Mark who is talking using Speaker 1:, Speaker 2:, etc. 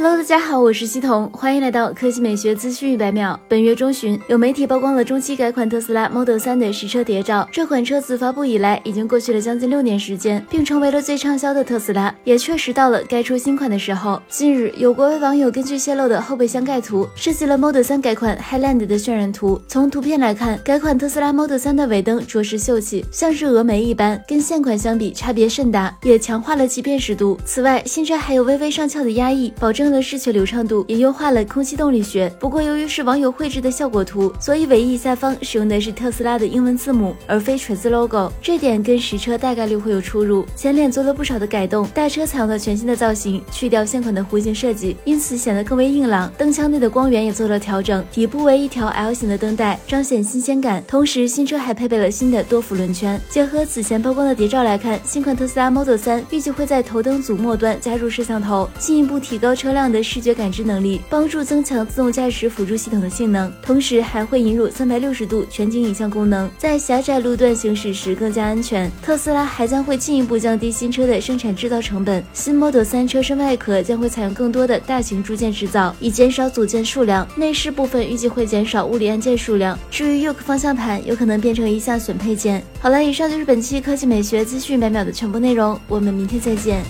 Speaker 1: Hello，大家好，我是西彤，欢迎来到科技美学资讯一百秒。本月中旬，有媒体曝光了中期改款特斯拉 Model 3的实车谍照。这款车自发布以来，已经过去了将近六年时间，并成为了最畅销的特斯拉，也确实到了该出新款的时候。近日，有国外网友根据泄露的后备箱盖图，设计了 Model 3改款 Highland 的渲染图。从图片来看，改款特斯拉 Model 3的尾灯着实秀气，像是峨眉一般，跟现款相比差别甚大，也强化了其辨识度。此外，新车还有微微上翘的压翼，保证。的视觉流畅度，也优化了空气动力学。不过，由于是网友绘制的效果图，所以尾翼下方使用的是特斯拉的英文字母，而非锤子 logo。这点跟实车大概率会有出入。前脸做了不少的改动，大车采用了全新的造型，去掉现款的弧形设计，因此显得更为硬朗。灯腔内的光源也做了调整，底部为一条 L 型的灯带，彰显新鲜感。同时，新车还配备了新的多辐轮圈。结合此前曝光的谍照来看，新款特斯拉 Model 3预计会在头灯组末端加入摄像头，进一步提高车辆。这样的视觉感知能力，帮助增强自动驾驶辅助系统的性能，同时还会引入三百六十度全景影像功能，在狭窄路段行驶时更加安全。特斯拉还将会进一步降低新车的生产制造成本，新 Model 3车身外壳将会采用更多的大型铸件制造，以减少组件数量。内饰部分预计会减少物理按键数量，至于 Yoke 方向盘有可能变成一项选配件。好了，以上就是本期科技美学资讯百秒的全部内容，我们明天再见。